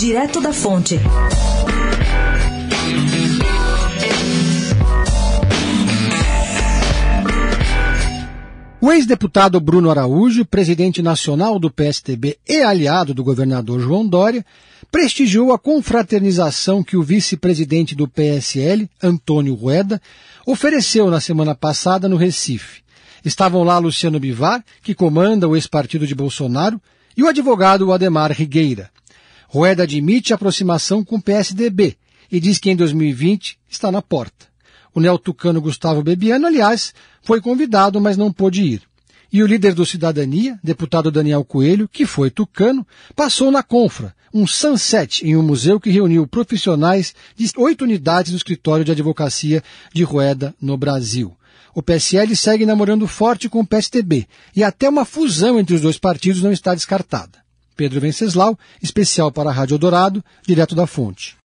Direto da Fonte. O ex-deputado Bruno Araújo, presidente nacional do PSTB e aliado do governador João Dória, prestigiou a confraternização que o vice-presidente do PSL, Antônio Rueda, ofereceu na semana passada no Recife. Estavam lá Luciano Bivar, que comanda o ex-partido de Bolsonaro, e o advogado Ademar Rigueira. Rueda admite aproximação com o PSDB e diz que em 2020 está na porta. O neotucano Gustavo Bebiano, aliás, foi convidado, mas não pôde ir. E o líder do Cidadania, deputado Daniel Coelho, que foi tucano, passou na Confra, um sunset em um museu que reuniu profissionais de oito unidades do escritório de advocacia de Rueda no Brasil. O PSL segue namorando forte com o PSTB e até uma fusão entre os dois partidos não está descartada. Pedro Venceslau, especial para a Rádio Dourado, direto da fonte.